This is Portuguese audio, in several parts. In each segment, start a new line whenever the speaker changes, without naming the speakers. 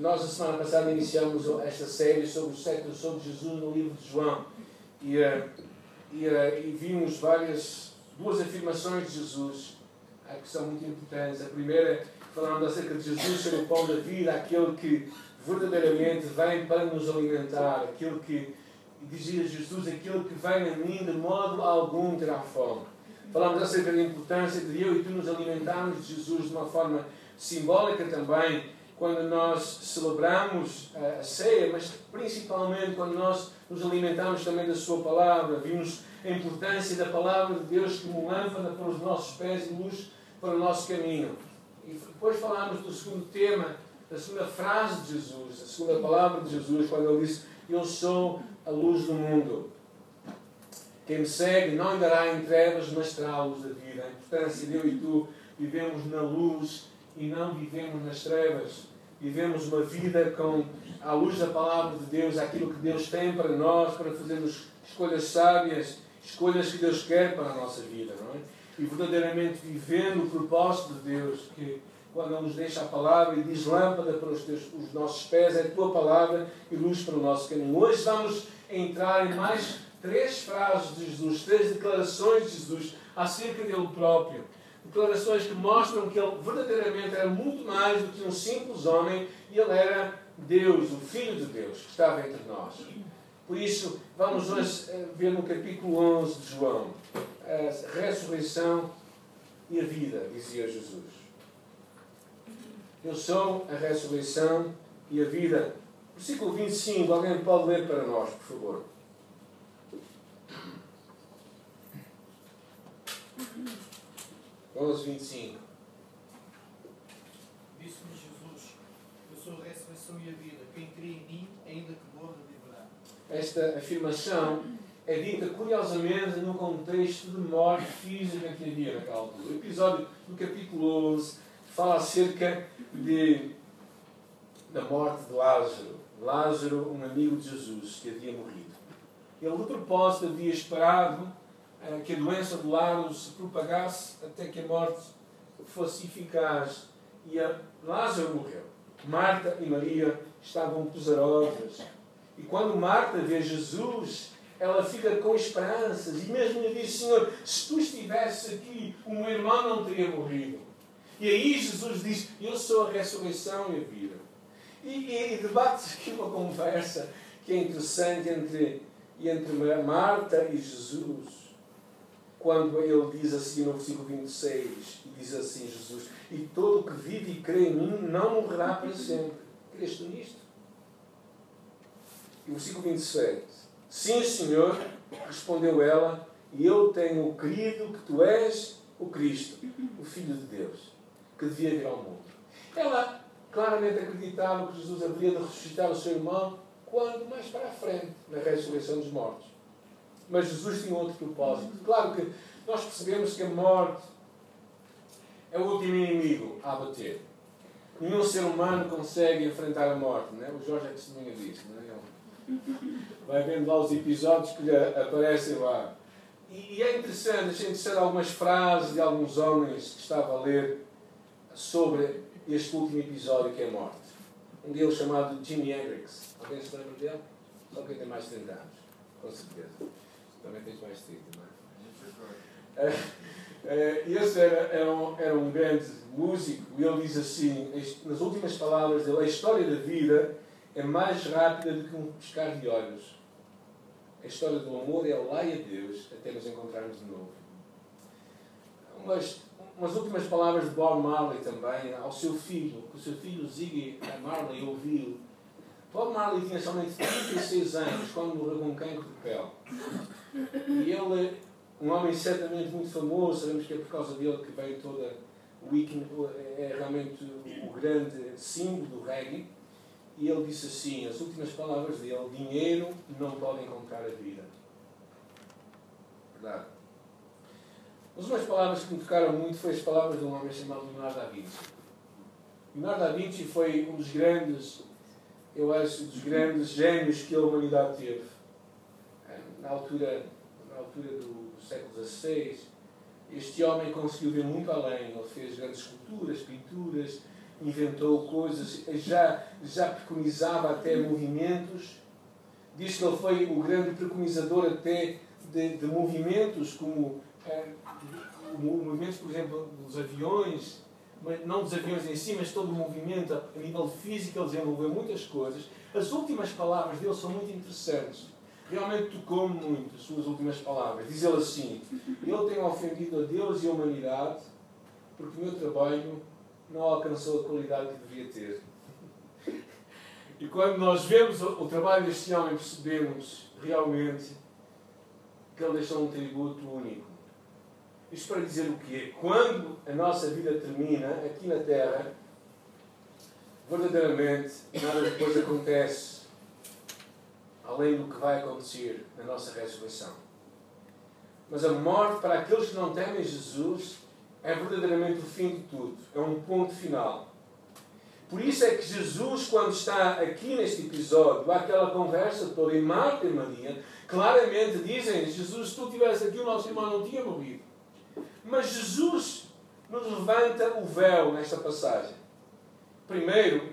nós, a semana passada, iniciamos esta série sobre o século sobre Jesus no livro de João e, uh, e, uh, e vimos várias, duas afirmações de Jesus uh, que são muito importantes. A primeira, falando acerca de Jesus ser o pão da vida, aquele que verdadeiramente vem para nos alimentar, aquele que, dizia Jesus, aquele que vem a mim de modo algum terá fome. Falamos acerca da importância de eu e tu nos alimentarmos de Jesus de uma forma simbólica também, quando nós celebramos a ceia, mas principalmente quando nós nos alimentamos também da Sua palavra. Vimos a importância da palavra de Deus como lâmpada para os nossos pés e luz para o nosso caminho. E depois falámos do segundo tema, da segunda frase de Jesus, a segunda palavra de Jesus, quando ele disse: Eu sou a luz do mundo. Quem me segue não andará em trevas, mas terá a luz da vida. A importância de eu e tu vivemos na luz e não vivemos nas trevas. Vivemos uma vida com a luz da palavra de Deus, aquilo que Deus tem para nós, para fazermos escolhas sábias, escolhas que Deus quer para a nossa vida, não é? E verdadeiramente vivendo o propósito de Deus, que quando nos deixa a palavra e diz lâmpada para os, teus, os nossos pés, é a tua palavra e luz para o nosso caminho. Hoje vamos entrar em mais três frases de Jesus, três declarações de Jesus acerca dele próprio declarações que mostram que ele verdadeiramente era muito mais do que um simples homem e ele era Deus, o Filho de Deus, que estava entre nós. Por isso, vamos hoje eh, ver no capítulo 11 de João a ressurreição e a vida, dizia Jesus. Eu sou a ressurreição e a vida. Versículo 25, alguém pode ler para nós, por favor. 11, 25.
Disse-me Jesus: Eu sou a ressurreição e a vida. Quem crê em mim, ainda que morra, viverá.
Esta afirmação é dita curiosamente no contexto de morte física que havia naquela altura. O episódio do capítulo 11 fala acerca de, da morte de Lázaro. Lázaro, um amigo de Jesus que havia morrido. Ele, de propósito, havia esperado que a doença do Lázaro se propagasse até que a morte fosse eficaz. E Lázaro morreu. Marta e Maria estavam pesarosas. E quando Marta vê Jesus, ela fica com esperanças. E mesmo lhe diz: Senhor, se tu estivesses aqui, o meu irmão não teria morrido. E aí Jesus diz: Eu sou a ressurreição e a vida. E, e, e debate-se aqui uma conversa que é interessante entre, entre Marta e Jesus quando ele diz assim no versículo 26, e diz assim Jesus, e todo o que vive e crê em mim não morrerá para sempre. Creste nisto? E o versículo 27, sim Senhor, respondeu ela, e eu tenho crido que tu és o Cristo, o Filho de Deus, que devia vir ao mundo. Ela claramente acreditava que Jesus haveria de ressuscitar o seu irmão quando mais para a frente, na ressurreição dos mortos. Mas Jesus tinha outro propósito. Claro que nós percebemos que a morte é o último inimigo a abater. Nenhum ser humano consegue enfrentar a morte. Não é? O Jorge é testemunha disso. Não é? Vai vendo lá os episódios que lhe aparecem lá. E, é interessante, a gente ser algumas frases de alguns homens que estava a ler sobre este último episódio que é a morte. Um deles chamado Jimi Hendrix. Alguém se lembra dele? Só quem tem mais de 30 anos, com certeza. Também tens mais de não é? é? é esse era, era, um, era um grande músico e ele diz assim, nas últimas palavras dele, a história da vida é mais rápida do que um piscar de olhos. A história do amor é lá e a Deus até nos encontrarmos de novo. Umas, umas últimas palavras de Bob Marley também, ao seu filho, que o seu filho Ziggy Marley ouviu Bob Marley tinha somente 36 anos quando morreu com um cancro de pele. E ele, um homem certamente muito famoso, sabemos que é por causa dele que veio toda o weekend, é realmente o grande símbolo do reggae. E ele disse assim, as últimas palavras dele, dinheiro não pode encontrar a vida. Verdade. Mas umas palavras que me tocaram muito foi as palavras de um homem chamado Leonardo da Vinci. Leonardo da Vinci foi um dos grandes eu acho, dos grandes gênios que a humanidade teve. É, na altura, na altura do, século XVI, este homem conseguiu ver muito além. Ele fez grandes esculturas, pinturas, inventou coisas, já, já preconizava até movimentos. Diz que ele foi o grande preconizador até de, de movimentos, como eh, movimentos, por exemplo, dos aviões, não dos aviões em si, mas todo o movimento a nível físico, ele desenvolveu muitas coisas. As últimas palavras dele são muito interessantes. Realmente tocou-me muito as suas últimas palavras. Diz ele assim: Eu tenho ofendido a Deus e a humanidade porque o meu trabalho não alcançou a qualidade que devia ter. E quando nós vemos o trabalho deste homem, percebemos realmente que ele deixou um tributo único. Isto para dizer o quê? Quando a nossa vida termina aqui na Terra, verdadeiramente nada depois acontece além do que vai acontecer na nossa ressurreição. Mas a morte para aqueles que não temem Jesus é verdadeiramente o fim de tudo, é um ponto final. Por isso é que Jesus, quando está aqui neste episódio, há aquela conversa toda em Marta e Maria, claramente dizem: Jesus, se tu estivesse aqui, o nosso irmão não tinha morrido. Mas Jesus nos levanta o véu nesta passagem. Primeiro,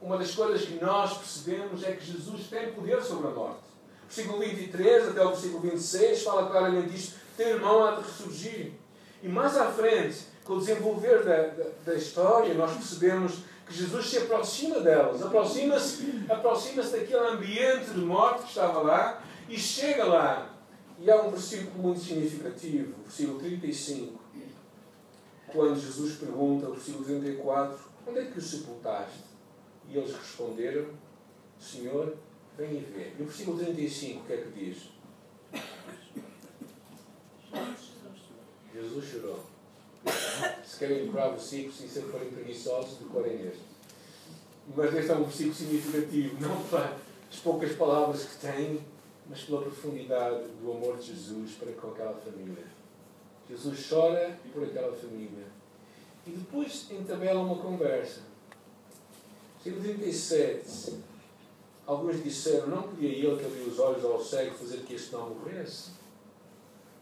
uma das coisas que nós percebemos é que Jesus tem poder sobre a morte. O versículo 23 até o versículo 26 fala claramente disto: teu irmão há de ressurgir. E mais à frente, com o desenvolver da, da, da história, nós percebemos que Jesus se aproxima delas, aproxima-se aproxima daquele ambiente de morte que estava lá e chega lá. E há um versículo muito significativo, versículo 35, quando Jesus pergunta, versículo 34, onde é que o sepultaste? E eles responderam, Senhor, vem e vê. E o versículo 35, o que é que diz? Jesus chorou. Se querem decorar versículos e se forem preguiçosos, decorem este. Mas este é um versículo significativo, não para as poucas palavras que tem, mas pela profundidade do amor de Jesus para com aquela família. Jesus chora por aquela família. E depois entabela uma conversa. Versículo 37. Alguns disseram, não podia ele que abriu os olhos ao cego fazer que este não morresse?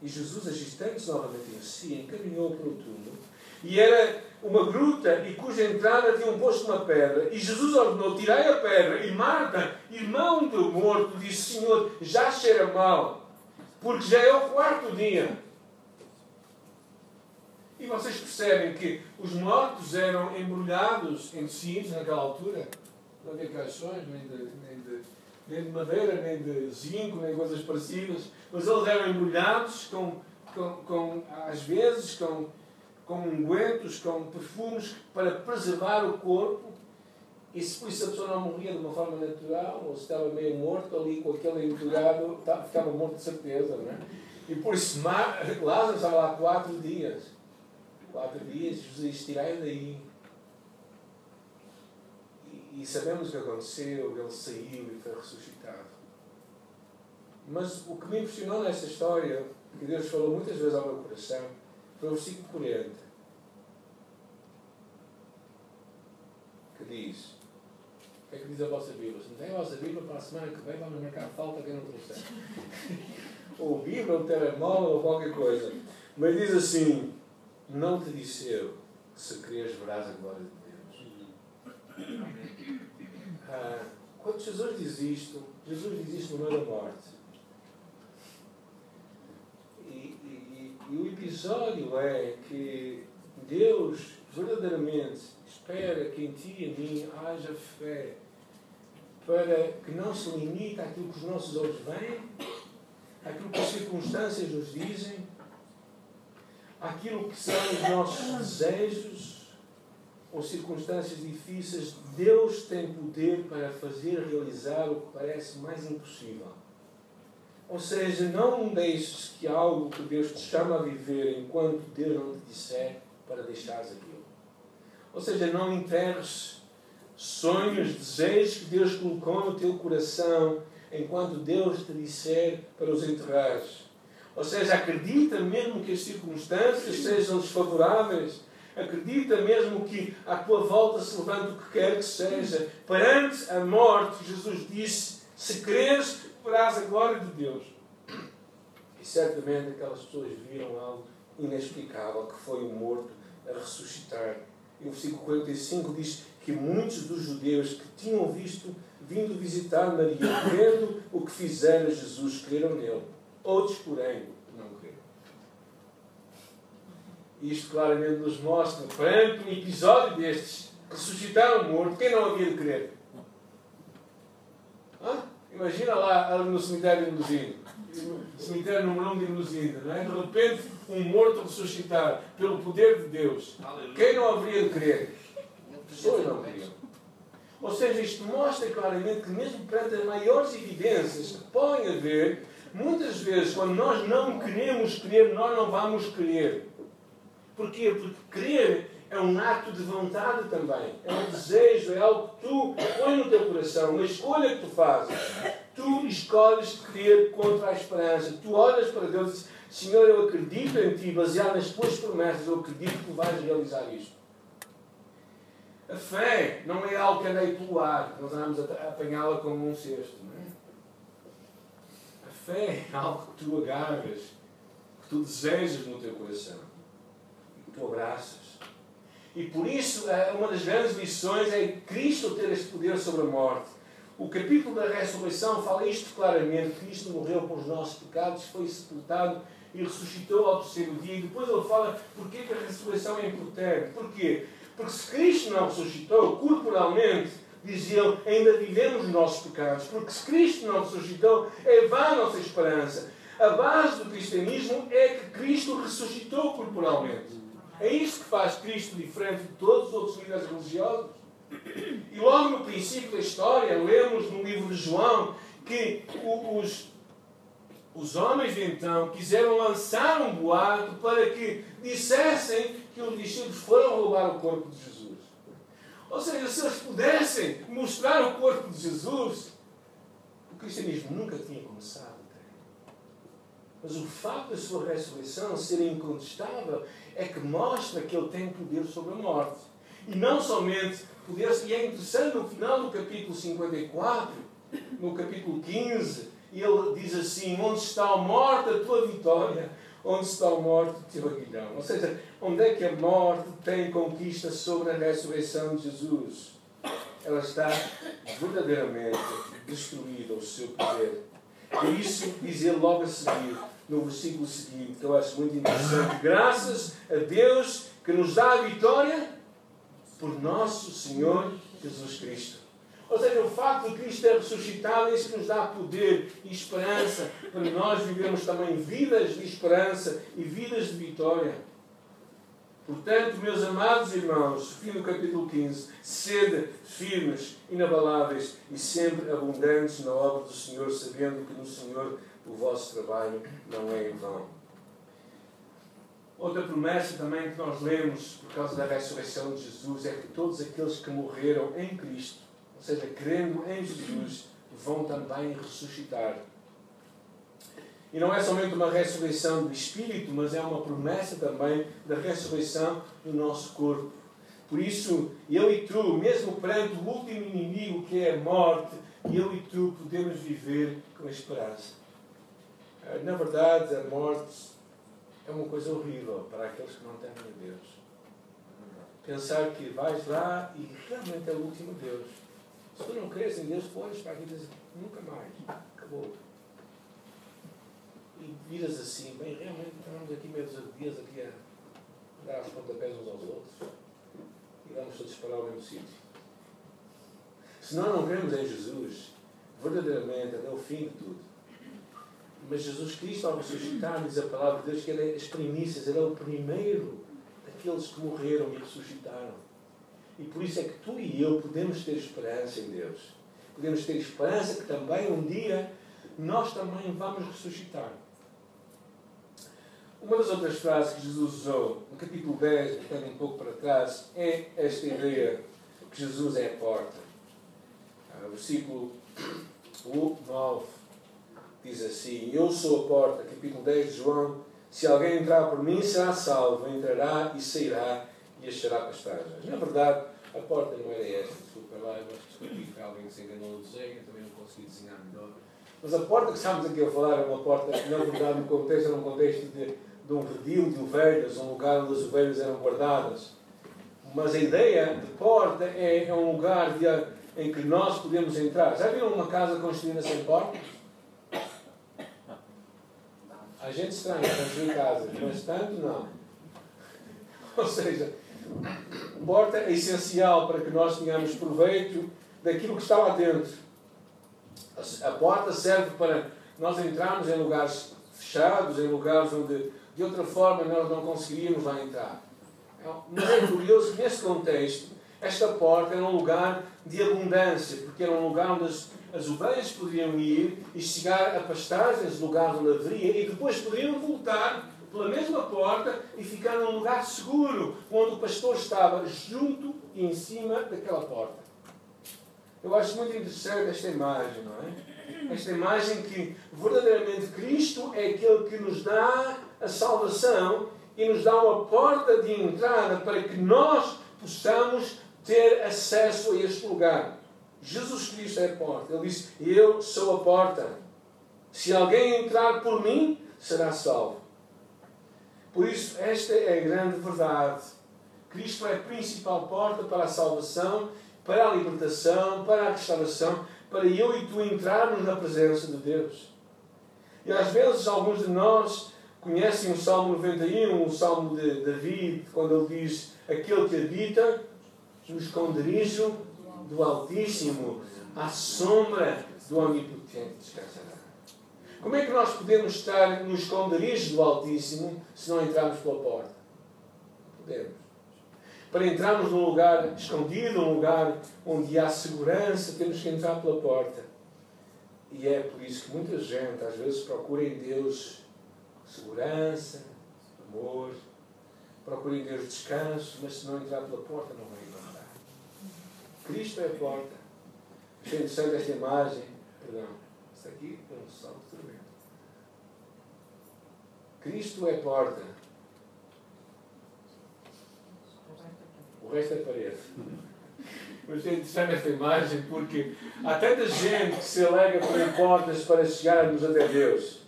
E Jesus, agitando-se novamente em si, encaminhou para o túmulo. E era uma gruta e cuja entrada tinham posto uma pedra. E Jesus ordenou: tirai a pedra. E Marta, irmão do morto, disse: Senhor, já cheira mal, porque já é o quarto dia. E vocês percebem que os mortos eram embrulhados em tecidos naquela altura. Não havia caixões, nem de, nem de nem de madeira, nem de zinco, nem coisas parecidas, mas eles eram embrulhados com, com, com às vezes, com, com ungüentos, com perfumes para preservar o corpo. E se, se a pessoa não morria de uma forma natural, ou se estava meio morto ali com aquele embrulhado, tá, ficava morto de certeza, não é? E por isso Lázaro estava lá quatro dias. Quatro dias, Jesus tirai daí e sabemos o que aconteceu, ele saiu e foi ressuscitado. Mas o que me impressionou nesta história, que Deus falou muitas vezes ao meu coração, versículo 40, que diz: O que é que diz a vossa Bíblia? Se não tem a vossa Bíblia, para a semana que vem vamos marcar falta quem não trouxer. ou Bíblia, ou telemóvel, ou qualquer coisa. Mas diz assim: Não te disse eu que se queres verás a glória de Deus. Ah, quando Jesus diz isto, Jesus diz isto no meio da morte. E, e, e o episódio é que Deus verdadeiramente espera que em ti e em mim haja fé para que não se limite àquilo que os nossos olhos veem, àquilo que as circunstâncias nos dizem, àquilo que são os nossos desejos, ou circunstâncias difíceis, Deus tem poder para fazer realizar o que parece mais impossível. Ou seja, não deixes que algo que Deus te chama a viver enquanto Deus não te disser para deixares aquilo. Ou seja, não enterres sonhos, desejos que Deus colocou no teu coração enquanto Deus te disser para os enterrares. Ou seja, acredita mesmo que as circunstâncias sejam desfavoráveis, Acredita mesmo que à tua volta se levante o que quer que seja. Perante a morte, Jesus disse: Se creres, verás a glória de Deus. E certamente aquelas pessoas viram algo inexplicável, que foi o morto a ressuscitar. E o versículo 45 diz que muitos dos judeus que tinham visto, vindo visitar Maria, vendo o que fizera Jesus, creram nele. Outros, porém, não creram. Isto claramente nos mostra, perante um episódio destes, ressuscitaram o morto, quem não havia de crer? Imagina lá no cemitério de Luzino, cemitério número 1 de Luzino, não é? De repente, um morto ressuscitar pelo poder de Deus. Quem não haveria de crer? Pessoas não queriam. Ou seja, isto mostra claramente que, mesmo perante as maiores evidências que podem haver, muitas vezes, quando nós não queremos crer, nós não vamos crer. Porquê? Porque crer é um ato de vontade também. É um desejo, é algo que tu põe no teu coração, uma escolha que tu fazes. Tu escolhes crer contra a esperança. Tu olhas para Deus e dizes, Senhor, eu acredito em Ti, baseado nas Tuas promessas, eu acredito que Tu vais realizar isto. A fé não é algo que andei pelo ar, nós andamos a apanhá-la como um cesto. Não é? A fé é algo que tu agarras, que tu desejas no teu coração, que tu abraças. E por isso, eh, uma das grandes lições é Cristo ter este poder sobre a morte. O capítulo da ressurreição fala isto claramente. Cristo morreu por os nossos pecados, foi sepultado e ressuscitou ao terceiro dia. E depois ele fala porquê que a ressurreição é importante. Porquê? Porque se Cristo não ressuscitou corporalmente, diz ele, ainda vivemos os nossos pecados. Porque se Cristo não ressuscitou, é vã a nossa esperança. A base do cristianismo é que Cristo ressuscitou corporalmente. É isso que faz Cristo diferente de todos os outros líderes religiosos. E logo no princípio da história, lemos no livro de João que os, os homens então quiseram lançar um boato para que dissessem que os discípulos foram roubar o corpo de Jesus. Ou seja, se eles pudessem mostrar o corpo de Jesus, o cristianismo nunca tinha começado. Mas o facto da sua ressurreição ser incontestável é que mostra que ele tem poder sobre a morte. E não somente poder, e é interessante no final do capítulo 54, no capítulo 15, ele diz assim: Onde está a morte, a tua vitória? Onde está a morte, o teu aguilhão? Ou seja, onde é que a morte tem conquista sobre a ressurreição de Jesus? Ela está verdadeiramente destruída, o seu poder. E isso dizer logo a seguir: no versículo seguinte, que eu acho muito interessante. Graças a Deus que nos dá a vitória por nosso Senhor Jesus Cristo. Ou seja, o facto de Cristo ter ressuscitado, é isso nos dá poder e esperança para nós vivermos também vidas de esperança e vidas de vitória. Portanto, meus amados irmãos, fim do capítulo 15, sede firmes, inabaláveis e sempre abundantes na obra do Senhor, sabendo que no Senhor o vosso trabalho não é em vão. Outra promessa também que nós lemos por causa da ressurreição de Jesus é que todos aqueles que morreram em Cristo, ou seja, crendo em Jesus, vão também ressuscitar. E não é somente uma ressurreição do espírito, mas é uma promessa também da ressurreição do nosso corpo. Por isso, eu e tu, mesmo perante o último inimigo que é a morte, eu e tu podemos viver com esperança. Eh, na verdade, a morte é uma coisa horrível para aqueles que não temem a Deus. Pensar que vais lá e realmente é o último Deus. Se tu não crês em Deus, fores para e dizes nunca mais, acabou. E viras assim, bem, realmente estamos aqui meio dias aqui a dar as pontapés uns aos outros e vamos todos para o mesmo sítio. Se nós não cremos em Jesus, verdadeiramente, até o fim de tudo, mas Jesus Cristo, ao ressuscitar, diz a palavra de Deus que Ele é as primícias, Ele é o primeiro daqueles que morreram e ressuscitaram. E por isso é que tu e eu podemos ter esperança em Deus. Podemos ter esperança que também um dia nós também vamos ressuscitar. Uma das outras frases que Jesus usou no capítulo 10, ficando um pouco para trás, é esta ideia que Jesus é a porta. Ah, versículo 9 diz assim: Eu sou a porta, capítulo 10 de João. Se alguém entrar por mim, será salvo, entrará e sairá e achará pastagens. Na verdade, a porta não era esta, desculpa lá, eu descobri que alguém se enganou no desenho, eu também não consegui desenhar melhor. Mas a porta que estamos aqui a falar é uma porta na verdade, no contexto, era um contexto de, de um redil de ovelhas, um lugar onde as ovelhas eram guardadas. mas a ideia de porta é, é um lugar de, em que nós podemos entrar. Já viram uma casa construída sem porta? A gente estranha construir casas, mas tanto não. Ou seja, porta é essencial para que nós tenhamos proveito daquilo que está lá dentro. A porta serve para nós entrarmos em lugares fechados, em lugares onde de outra forma nós não conseguiríamos lá entrar. É mas é curioso que nesse contexto, esta porta era um lugar de abundância, porque era um lugar onde as, as ovelhas poderiam ir e chegar a pastagens, lugar onde haveria, e depois poderiam voltar pela mesma porta e ficar num lugar seguro, onde o pastor estava junto e em cima daquela porta. Eu acho muito interessante esta imagem, não é? Esta imagem que verdadeiramente Cristo é aquele que nos dá a salvação e nos dá uma porta de entrada para que nós possamos ter acesso a este lugar. Jesus Cristo é a porta. Ele disse: Eu sou a porta. Se alguém entrar por mim, será salvo. Por isso, esta é a grande verdade. Cristo é a principal porta para a salvação, para a libertação, para a restauração, para eu e tu entrarmos na presença de Deus. E às vezes, alguns de nós conhecem o Salmo 91, o Salmo de David, quando ele diz: Aquele que habita no esconderijo do Altíssimo, à sombra do Onipotente descansará. Como é que nós podemos estar no esconderijo do Altíssimo se não entrarmos pela porta? Podemos. Para entrarmos num lugar escondido, num lugar onde há segurança, temos que entrar pela porta. E é por isso que muita gente às vezes procura em Deus segurança, amor, procura em Deus descanso, mas se não entrar pela porta não vai encontrar. Cristo é a porta. Achei interessante esta imagem, perdão, isso aqui é um salto tremendo. Cristo é a porta. O resto é parede. Mas é interessante esta imagem porque há tanta gente que se alega por portas para chegarmos até Deus.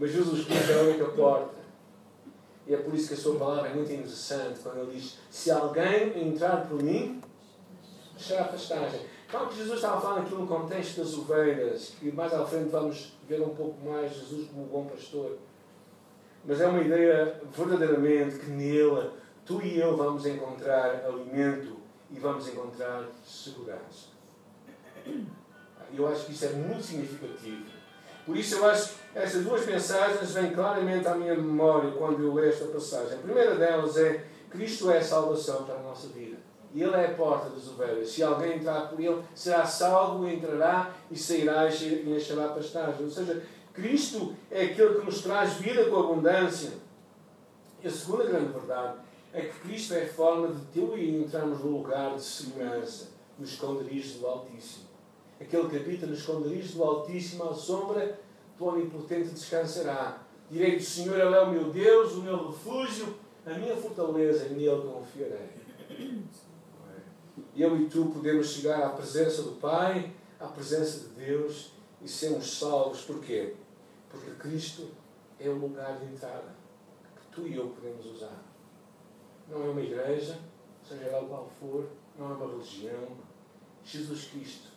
Mas Jesus Cristo é a única porta. E é por isso que a sua palavra é muito interessante quando ele diz: Se alguém entrar por mim, será pastagem. Claro que Jesus estava falando aqui no contexto das ovelhas, que mais à frente vamos ver um pouco mais Jesus como bom pastor. Mas é uma ideia verdadeiramente que nele tu e eu vamos encontrar alimento e vamos encontrar segurança. Eu acho que isso é muito significativo. Por isso eu acho que essas duas mensagens vêm claramente à minha memória quando eu leio esta passagem. A primeira delas é Cristo é a salvação para a nossa vida. E Ele é a porta das ovelhas. Se alguém entrar por Ele, será salvo, entrará e sairá e achará pastagem. Ou seja, Cristo é aquele que nos traz vida com abundância. E a segunda grande verdade é que Cristo é a forma de teu e entrarmos no lugar de segurança, no esconderijo do Altíssimo. Aquele que habita no esconderijo do Altíssimo, à sombra do Onipotente descansará. Direi do Senhor, Ele é o meu Deus, o meu refúgio, a minha fortaleza, e nele confiarei. Eu e tu podemos chegar à presença do Pai, à presença de Deus e sermos salvos. Porquê? Porque Cristo é o lugar de entrada que tu e eu podemos usar. Não é uma igreja, seja ela qual for, não é uma religião. Jesus Cristo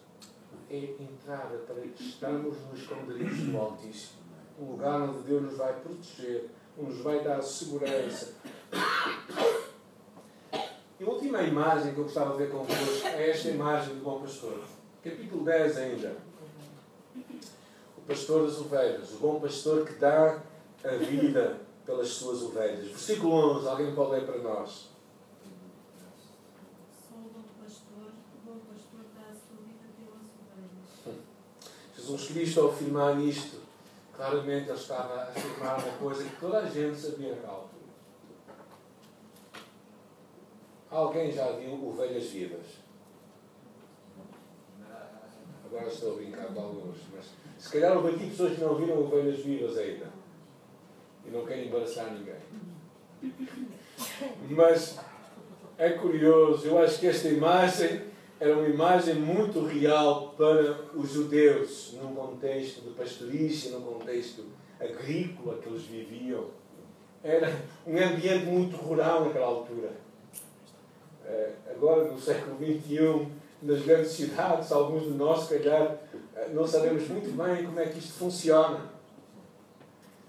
é entrada para estarmos no esconderijo do Altíssimo. Um lugar onde Deus nos vai proteger, nos vai dar segurança. E a última imagem que eu gostava de ver convosco é esta imagem do bom pastor. Capítulo 10 ainda. O pastor das ovelhas, o bom pastor que dá a vida pelas suas ovelhas. Versículo 11, alguém pode ler para nós. Cristo, ao afirmar isto, claramente ele estava a afirmar uma coisa que toda a gente sabia naquela altura. Alguém já viu ovelhas vivas? Agora estou a brincar com alguns, mas se calhar houve aqui pessoas que não viram ovelhas vivas ainda. E não querem embaraçar ninguém. Mas é curioso, eu acho que esta imagem era uma imagem muito real para os judeus, num contexto de pastorícia, num contexto agrícola que eles viviam. Era um ambiente muito rural naquela altura. eh, agora no século XXI, nas grandes cidades, alguns de nós, se calhar, eh, não sabemos muito bem como é que isto funciona.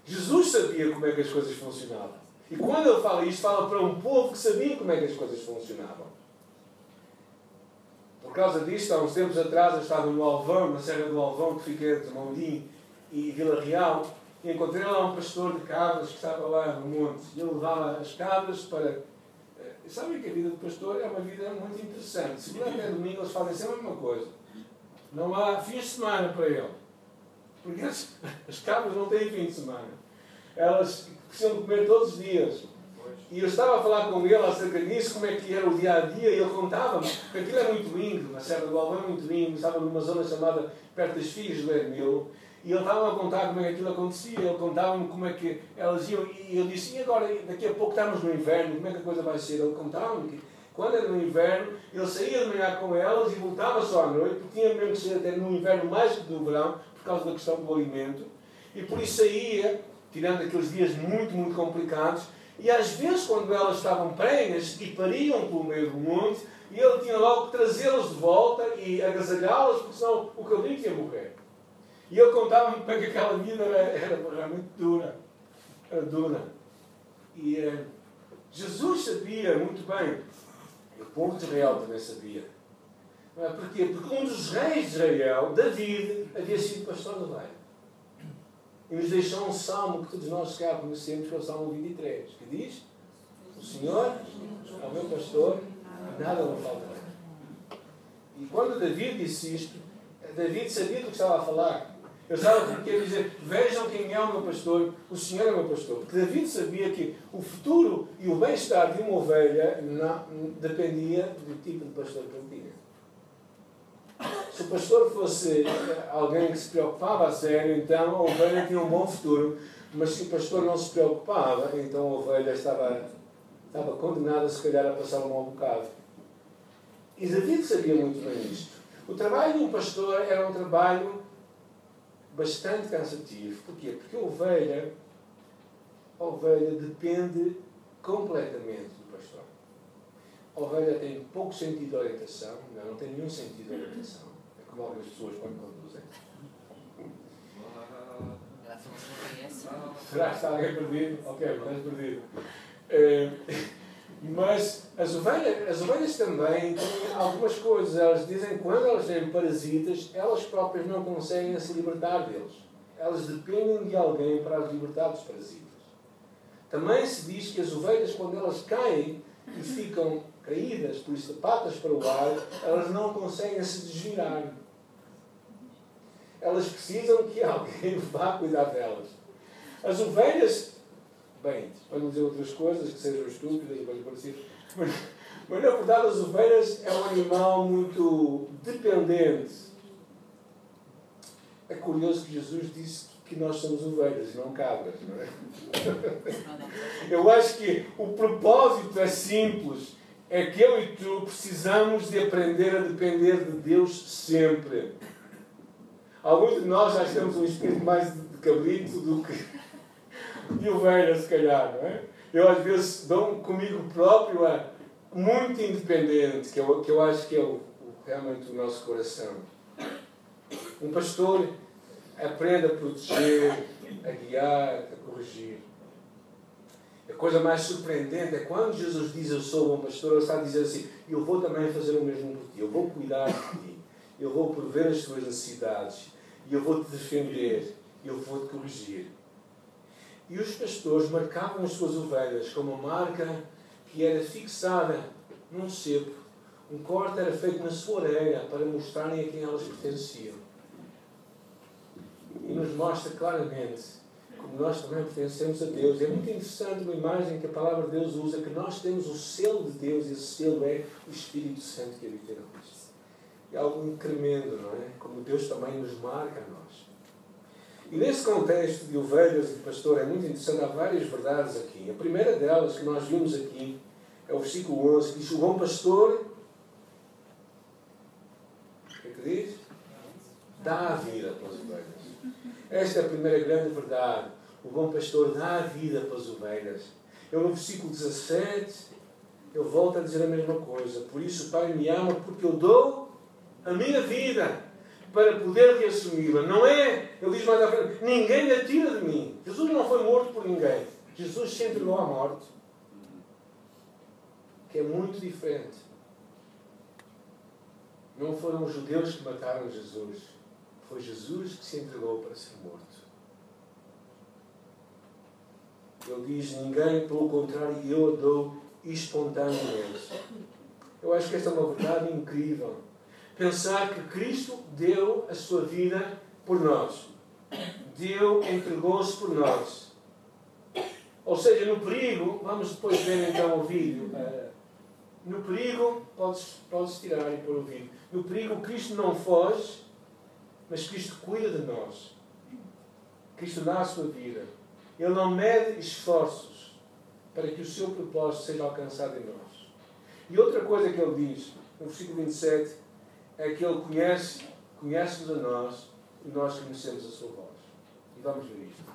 Jesus sabia como é que as coisas funcionavam. E quando ele fala isto, fala para um povo que sabia como é que as coisas funcionavam. Por causa disto, há uns tempos atrás, eu estava no Alvão, na Serra do Alvão, que fica entre Mondim e Vila Real, e encontrei lá um pastor de cabras que estava lá no monte. E ele levava as cabras para. Eh, sabem que a vida do pastor é uma vida muito interessante. Segunda até domingo eles fazem sempre a mesma coisa. Não há fins de semana para ele. Porque as, as cabras não têm fim de semana. Elas precisam comer todos os dias. E eu estava a falar com ele acerca disso, como é que era o dia a dia, e ele contava-me, porque aquilo é muito lindo, na Serra do Alvão é muito lindo, estava numa zona chamada perto das Filhas do Hermilo, e ele estava a contar como é que aquilo acontecia, ele contava-me como é que elas iam, e eu disse, e agora, daqui a pouco estamos no inverno, como é que a coisa vai ser? Ele contava-me que quando era no inverno, ele saía de manhã com elas e voltava só à noite, porque tinha mesmo que ser até no inverno mais que no verão, por causa da questão do alimento, e por isso saía, tirando aqueles dias muito, muito complicados, e às vezes, quando elas estavam prenhas e pariam pelo meio do monte, e ele tinha logo que trazê-las de volta e agasalhá-las, porque senão o cabrito ia morrer. E ele contava-me é que aquela vida era, era realmente dura. Era dura. E eh, Jesus sabia muito bem, e o povo de Israel também sabia. É? Porquê? Porque um dos reis de Israel, David, havia sido pastor de ovelha. E nos deixou um salmo que todos nós cá conhecemos, que é o Salmo 23, que diz: O Senhor é o meu pastor, nada me faltará. E quando David disse isto, David sabia do que estava a falar. Eu estava a dizer: Vejam quem é o meu pastor, o Senhor é o meu pastor. Porque David sabia que o futuro e o bem-estar de uma ovelha não, dependia do tipo de pastor que ele tinha. Se o pastor fosse alguém que se preocupava a sério, então a ovelha tinha um bom futuro. Mas se o pastor não se preocupava, então a ovelha estava, estava condenada, se calhar, a passar um mau bocado. E David sabia muito bem isto. O trabalho de um pastor era um trabalho bastante cansativo. Porquê? Porque a ovelha, a ovelha depende completamente do pastor. A ovelha tem pouco sentido de orientação, não, não tem nenhum sentido de orientação. Como algumas pessoas quando conduzem. Será que está alguém perdido? Ok, estás perdido. Uh, mas as ovelhas, as ovelhas também têm algumas coisas. Elas dizem que quando elas têm parasitas, elas próprias não conseguem se libertar deles. Elas dependem de alguém para as libertar dos parasitas. Também se diz que as ovelhas, quando elas caem e ficam caídas, por isso patas para o ar, elas não conseguem se desvirar. Elas precisam que alguém vá cuidar delas. As ovelhas bem, para não dizer outras coisas que sejam estúpidas e coisas parecidas. Mas, na verdade, as ovelhas é um animal muito dependente. É curioso que Jesus disse que nós somos ovelhas e não cabras, não é? Eu acho que o propósito é simples. É que eu e tu precisamos de aprender a depender de Deus sempre. Alguns de nós já temos um espírito mais de cabrito do que de ovelha, se calhar, não é? Eu às vezes dou comigo próprio a muito independente, que eu, que eu acho que é o, realmente o nosso coração. Um pastor aprende a proteger, a guiar, a corrigir. A coisa mais surpreendente é quando Jesus diz eu sou um pastor, ele está a dizer assim, eu vou também fazer o mesmo por ti, eu vou cuidar de ti, eu vou prover as tuas necessidades, e eu vou te defender, eu vou te corrigir. E os pastores marcavam as suas ovelhas com uma marca que era fixada num cepo. Um corte era feito na sua orelha para mostrarem a quem elas pertenciam. E nos mostra claramente como nós também pertencemos a Deus. É muito interessante uma imagem que a palavra de Deus usa, que nós temos o selo de Deus e esse selo é o Espírito Santo que habita em nós. É algo tremendo, não é? Como Deus também nos marca a nós. E nesse contexto de ovelhas e de pastor é muito interessante, há várias verdades aqui. A primeira delas que nós vimos aqui é o versículo 11, que diz: O bom pastor. O que é que diz? Dá a vida pelas ovelhas. Esta é a primeira grande verdade. O bom pastor dá a vida pelas ovelhas. Eu no versículo 17 ele volta a dizer a mesma coisa. Por isso o Pai me ama, porque eu dou a minha vida para poder reassumi-la. Não é, ele diz mais à frente, ninguém a tira de mim. Jesus não foi morto por ninguém. Jesus se entregou à morte. Que é muito diferente. Não foram os judeus que mataram Jesus. Foi Jesus que se entregou para ser morto. Ele diz: Ninguém, pelo contrário, eu a dou espontaneamente. Eu acho que esta é uma verdade incrível. Pensar que Cristo deu a sua vida por nós. Deu, entregou-se por nós. Ou seja, no perigo, vamos depois ver então o vídeo. Uh, no perigo, podes, podes tirar e pôr o vídeo. No perigo, Cristo não foge, mas Cristo cuida de nós. Cristo dá a sua vida. Ele não mede esforços para que o seu propósito seja alcançado em nós. E outra coisa que ele diz, no versículo 27, é que ele conhece, conhece-nos a nós e nós conhecemos a sua voz. E vamos ver isto.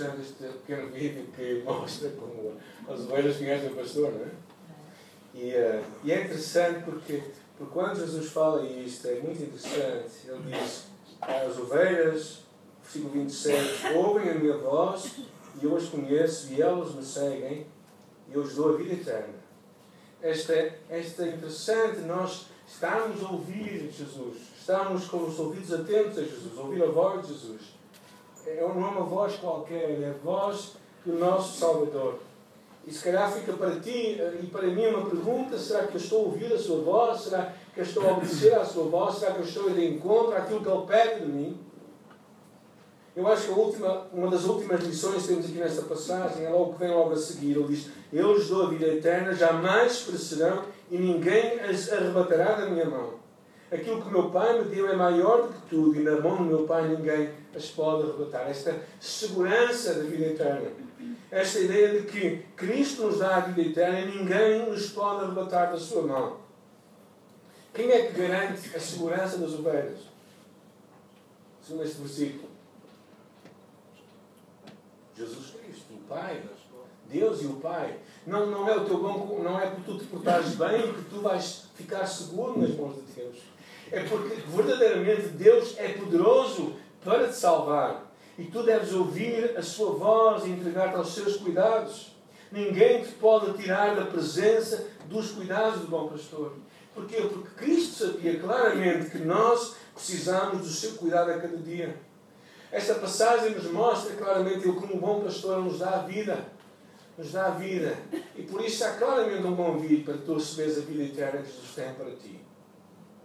Este pequeno vídeo que mostra como as ovelhas conhecem o pastor, não é? E, uh, e é interessante porque, porque quando Jesus fala isto, é muito interessante. Ele diz: As ovelhas, versículo 27, ouvem a minha voz e eu as conheço e elas me seguem e eu lhes dou a vida eterna. Esta, esta é interessante, nós estamos a ouvir Jesus, estamos com os ouvidos atentos a Jesus, a ouvir a voz de Jesus é, uma voz qualquer, é a voz do nosso Salvador. E se calhar fica para ti eh, e para mim uma pergunta: será que eu estou a ouvir a sua voz? Será que eu estou a obedecer à sua voz? Será que eu estou a ir de encontro àquilo que Ele pede de mim? Eu acho que a última, uma das últimas lições que temos aqui nesta passagem é logo que vem logo a seguir. Ele diz: Eu lhes dou a vida eterna, jamais perecerão e ninguém as arrebatará da minha mão. Aquilo que meu Pai me deu é maior do que tudo e na mão do meu Pai ninguém as pode arrebatar. Esta segurança da vida eterna. Esta ideia de que Cristo nos dá a vida eterna e ninguém nos pode arrebatar da sua mão. Quem é que garante a segurança das ovelhas? Segundo este versículo. Jesus Cristo, o Pai. Deus e o Pai. Não, não é o teu bom, não é por tu te portares bem que tu vais ficar seguro nas mãos de Deus. É porque verdadeiramente Deus é poderoso para te salvar. E tu deves ouvir a sua voz e entregar-te aos seus cuidados. Ninguém te pode tirar da presença dos cuidados do bom pastor. Porquê? Porque Cristo sabia claramente que nós precisamos do seu cuidado a cada dia. Esta passagem nos mostra claramente Ele, como bom pastor, nos dá a vida. Nos dá a vida. E por isso há claramente um convite para tu receberes a vida eterna que Jesus tem para ti.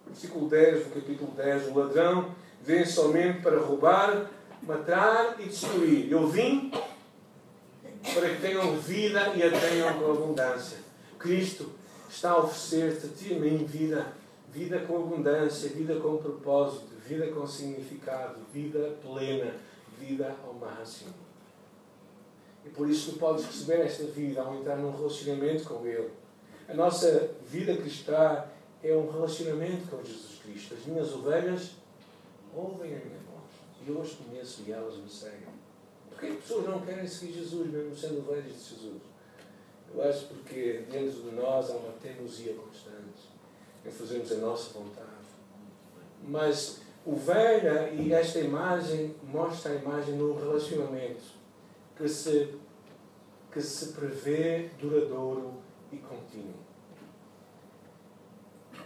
Versículo 10 do capítulo 10: O ladrão vem somente para roubar, matar e destruir. Eu vim para que tenham vida e a tenham com abundância. Cristo está a oferecer-te a ti vida, vida com abundância, vida com propósito, vida com significado, vida plena, vida ao máximo. E por isso tu podes receber esta vida ao entrar num relacionamento com Ele. A nossa vida cristã é um relacionamento com Jesus Cristo. As minhas ovelhas ouvem a minha voz. E eu as conheço e elas me seguem. Porquê as pessoas não querem seguir Jesus, mesmo sendo ovelhas de Jesus? Eu acho porque dentro de nós há uma teimosia constante em fazermos a nossa vontade. Mas ovelha e esta imagem mostra a imagem de um relacionamento que se, que se prevê duradouro e contínuo.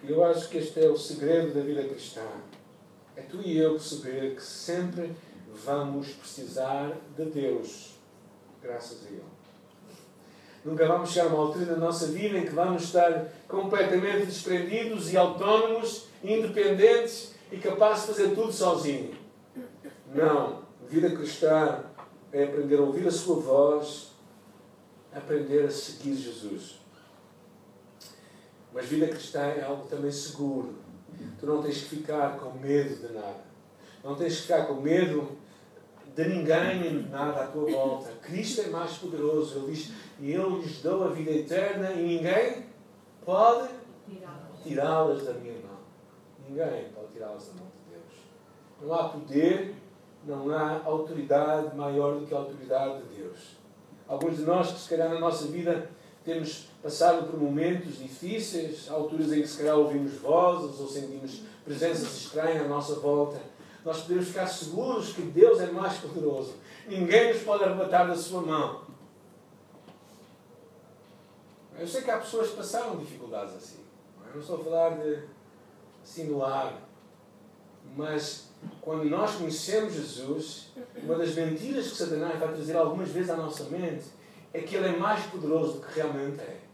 Eu acho que este é o segredo da vida cristã. É tu e eu perceber que sempre vamos precisar de Deus, graças a Ele. Nunca vamos chegar a uma altura da nossa vida em que vamos estar completamente desprendidos e autónomos, independentes e capazes de fazer tudo sozinho. Não. Vida cristã é aprender a ouvir a sua voz, aprender a seguir Jesus. Mas vida cristã é algo também seguro. Tu não tens que ficar com medo de nada. Não tens que ficar com medo de ninguém de nada à tua volta. Cristo é mais poderoso. Ele diz: E eu lhes dou a vida eterna e ninguém pode tirá-las da minha mão. Ninguém pode tirá-las da mão de Deus. Não há poder não há autoridade maior do que a autoridade de Deus. Alguns de nós que, se calhar, na nossa vida temos passado por momentos difíceis, alturas em que, se calhar, ouvimos vozes ou sentimos presenças estranhas à nossa volta, nós podemos ficar seguros que Deus é mais poderoso. Ninguém nos pode arrebatar da sua mão. Eu sei que há pessoas que passaram dificuldades assim. Eu não estou a falar de assim no ar. Mas quando nós conhecemos Jesus, uma das mentiras que Satanás vai trazer algumas vezes à nossa mente é que ele é mais poderoso do que realmente é.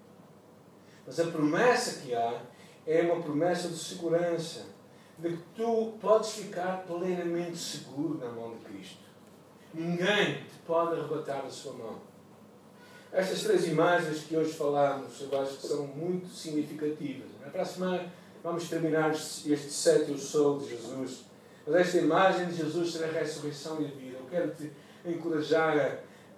Mas a promessa que há é uma promessa de segurança, de que tu podes ficar plenamente seguro na mão de Cristo. Ninguém te pode arrebatar da sua mão. Estas três imagens que hoje falamos, eu acho que são muito significativas. Na próxima vamos terminar este sétimo sol de Jesus mas esta imagem de Jesus será a ressurreição e a vida. Eu quero te encorajar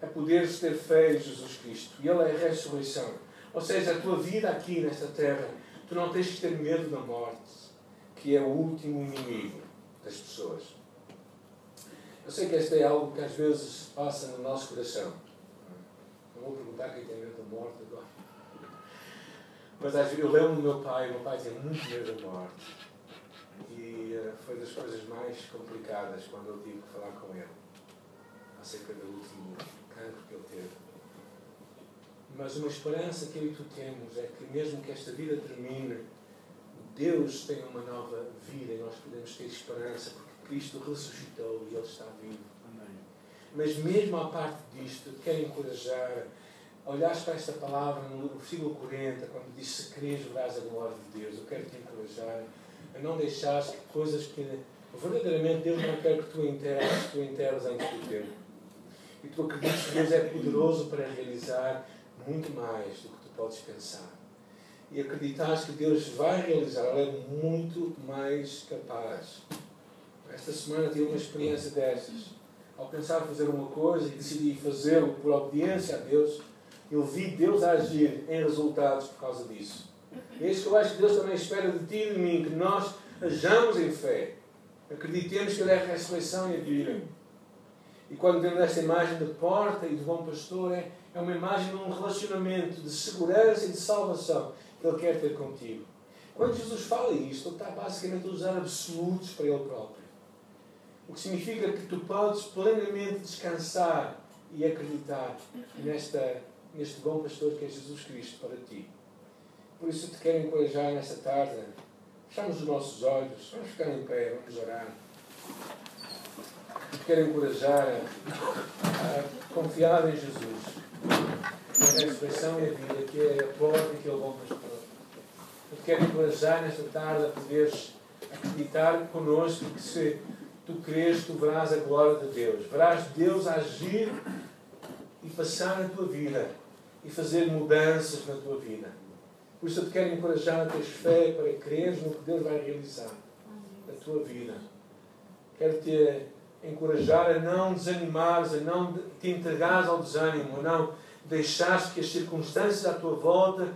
a, a poderes ter fé em Jesus Cristo. E Ele é a ressurreição. Ou seja, a tua vida aqui nesta terra, tu não tens que ter medo da morte, que é o último inimigo das pessoas. Eu sei que este é algo que às vezes passa no nosso coração. Não vou perguntar quem tem medo da morte agora. Mas às vezes eu lembro do meu pai, meu pai tinha muito medo da morte. E uh, foi das coisas mais complicadas quando eu tive que falar com ele acerca do último cancro que ele teve. Mas uma esperança que eu e tu temos é que, mesmo que esta vida termine, Deus tem uma nova vida e nós podemos ter esperança porque Cristo ressuscitou e Ele está vivo. Amém. Mas, mesmo à parte disto, quero encorajar a olhar para esta palavra no versículo 40, quando diz: Se queres, verás a glória de Deus. Eu quero te encorajar a não deixares que coisas que verdadeiramente Deus não quer que tu enterres, tu enterres antes do tempo. E tu acreditas que Deus é poderoso para realizar muito mais do que tu podes pensar. E acreditas que Deus vai realizar, Ele é muito mais capaz. Esta semana tive uma experiência dessas. Ao pensar fazer uma coisa e decidi fazê-lo por obediência a Deus, eu vi Deus agir em resultados por causa disso. É isso que eu acho que Deus também espera de ti e de mim, que nós ajamos em fé. Acreditemos que Ele é a ressurreição e a vida. E quando vemos esta imagem de porta e de bom pastor, é, é uma imagem de um relacionamento de segurança e de salvação que Ele quer ter contigo. Quando Jesus fala isto, Ele está basicamente a usar absolutos para Ele próprio. O que significa que tu podes plenamente descansar e acreditar nesta, neste bom pastor que é Jesus Cristo para ti. Por isso te quero encorajar nesta tarde. Fechamos os nossos olhos, vamos ficar em pé, vamos orar. Te quero encorajar a, a confiar em Jesus, na ressurreição e a vida, que é a porta e que é o bom pastor. Eu te quero encorajar nesta tarde a poderes acreditar connosco que se tu crês, tu verás a glória de Deus. Verás Deus agir e passar na tua vida e fazer mudanças na tua vida. Por isso eu te quero encorajar a ter fé para creres no que Deus vai realizar na tua vida. Quero te encorajar a não desanimares, a não te entregares ao desânimo, a não deixares que as circunstâncias à tua volta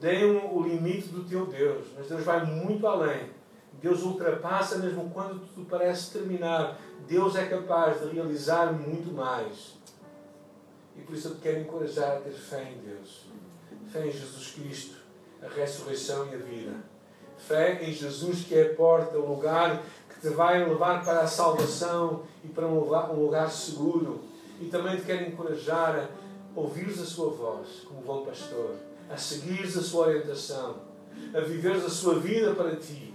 deem o limite do teu Deus. Mas Deus vai muito além. Deus ultrapassa mesmo quando tudo parece terminar. Deus é capaz de realizar muito mais. E por isso eu te quero encorajar a ter fé em Deus. Fé em Jesus Cristo, a ressurreição e a vida. Fé em Jesus que é a porta, o lugar que te vai levar para a salvação e para um lugar, um lugar seguro. E também te quero encorajar a ouvires a sua voz como bom pastor, a seguires a sua orientação, a viveres a sua vida para ti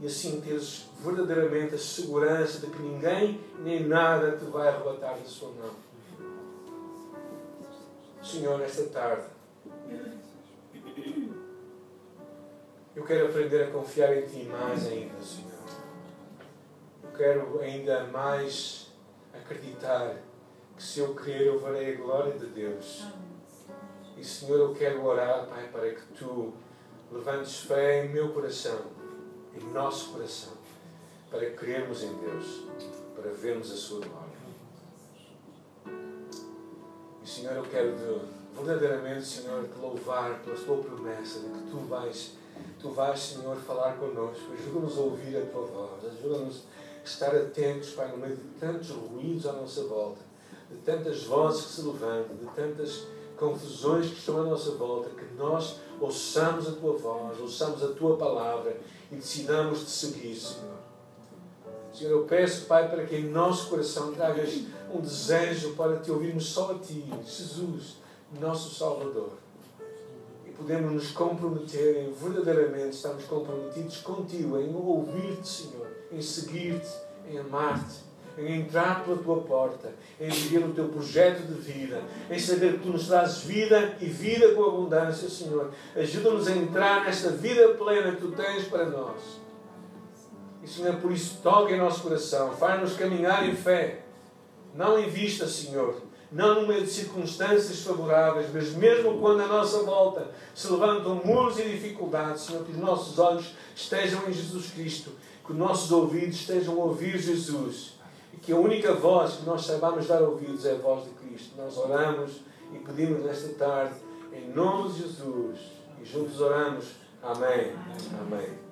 e assim teres verdadeiramente a segurança de que ninguém nem nada te vai arrebatar da sua mão. Senhor, nesta tarde, eu quero aprender a confiar em Ti mais ainda, Senhor. Eu quero ainda mais acreditar que se eu crer eu verei a glória de Deus. E Senhor, eu quero orar, Pai, para que Tu levantes fé em meu coração, em nosso coração, para crermos em Deus, para vermos a Sua glória. E Senhor, eu quero verdadeiramente, Senhor, te louvar pela Tua promessa de que Tu vais, Tu vais, Senhor, falar connosco. Ajuda-nos a ouvir a Tua voz. Ajuda-nos a estar atentos, Pai, no meio de tantos ruídos à nossa volta de tantas vozes que se levantam, de tantas confusões que estão à nossa volta, que nós ouçamos a tua voz, ouçamos a tua palavra e decidamos de seguir, Senhor. Senhor, eu peço, Pai, para que em nosso coração tragas um desejo para te ouvirmos só a Ti, Jesus, nosso Salvador. E podemos nos comprometer em verdadeiramente estamos comprometidos contigo, em ouvir-te, Senhor, em seguir-te, em amar-te em entrar pela tua porta, em viver o teu projeto de vida, em saber que tu nos trazes vida e vida com abundância, Senhor. Ajuda-nos a entrar nesta vida plena que tu tens para nós. E, Senhor, por isso, toca em nosso coração, faz-nos caminhar em fé, não em vista, Senhor, não no meio de circunstâncias favoráveis, mas mesmo quando à nossa volta se levantam muros e dificuldades, Senhor, que os nossos olhos estejam em Jesus Cristo, que os nossos ouvidos estejam a ouvir Jesus que a única voz que nós saibamos dar ouvidos é a voz de Cristo. Nós oramos e pedimos nesta tarde, em nome de Jesus, e juntos oramos. Amém. Amém.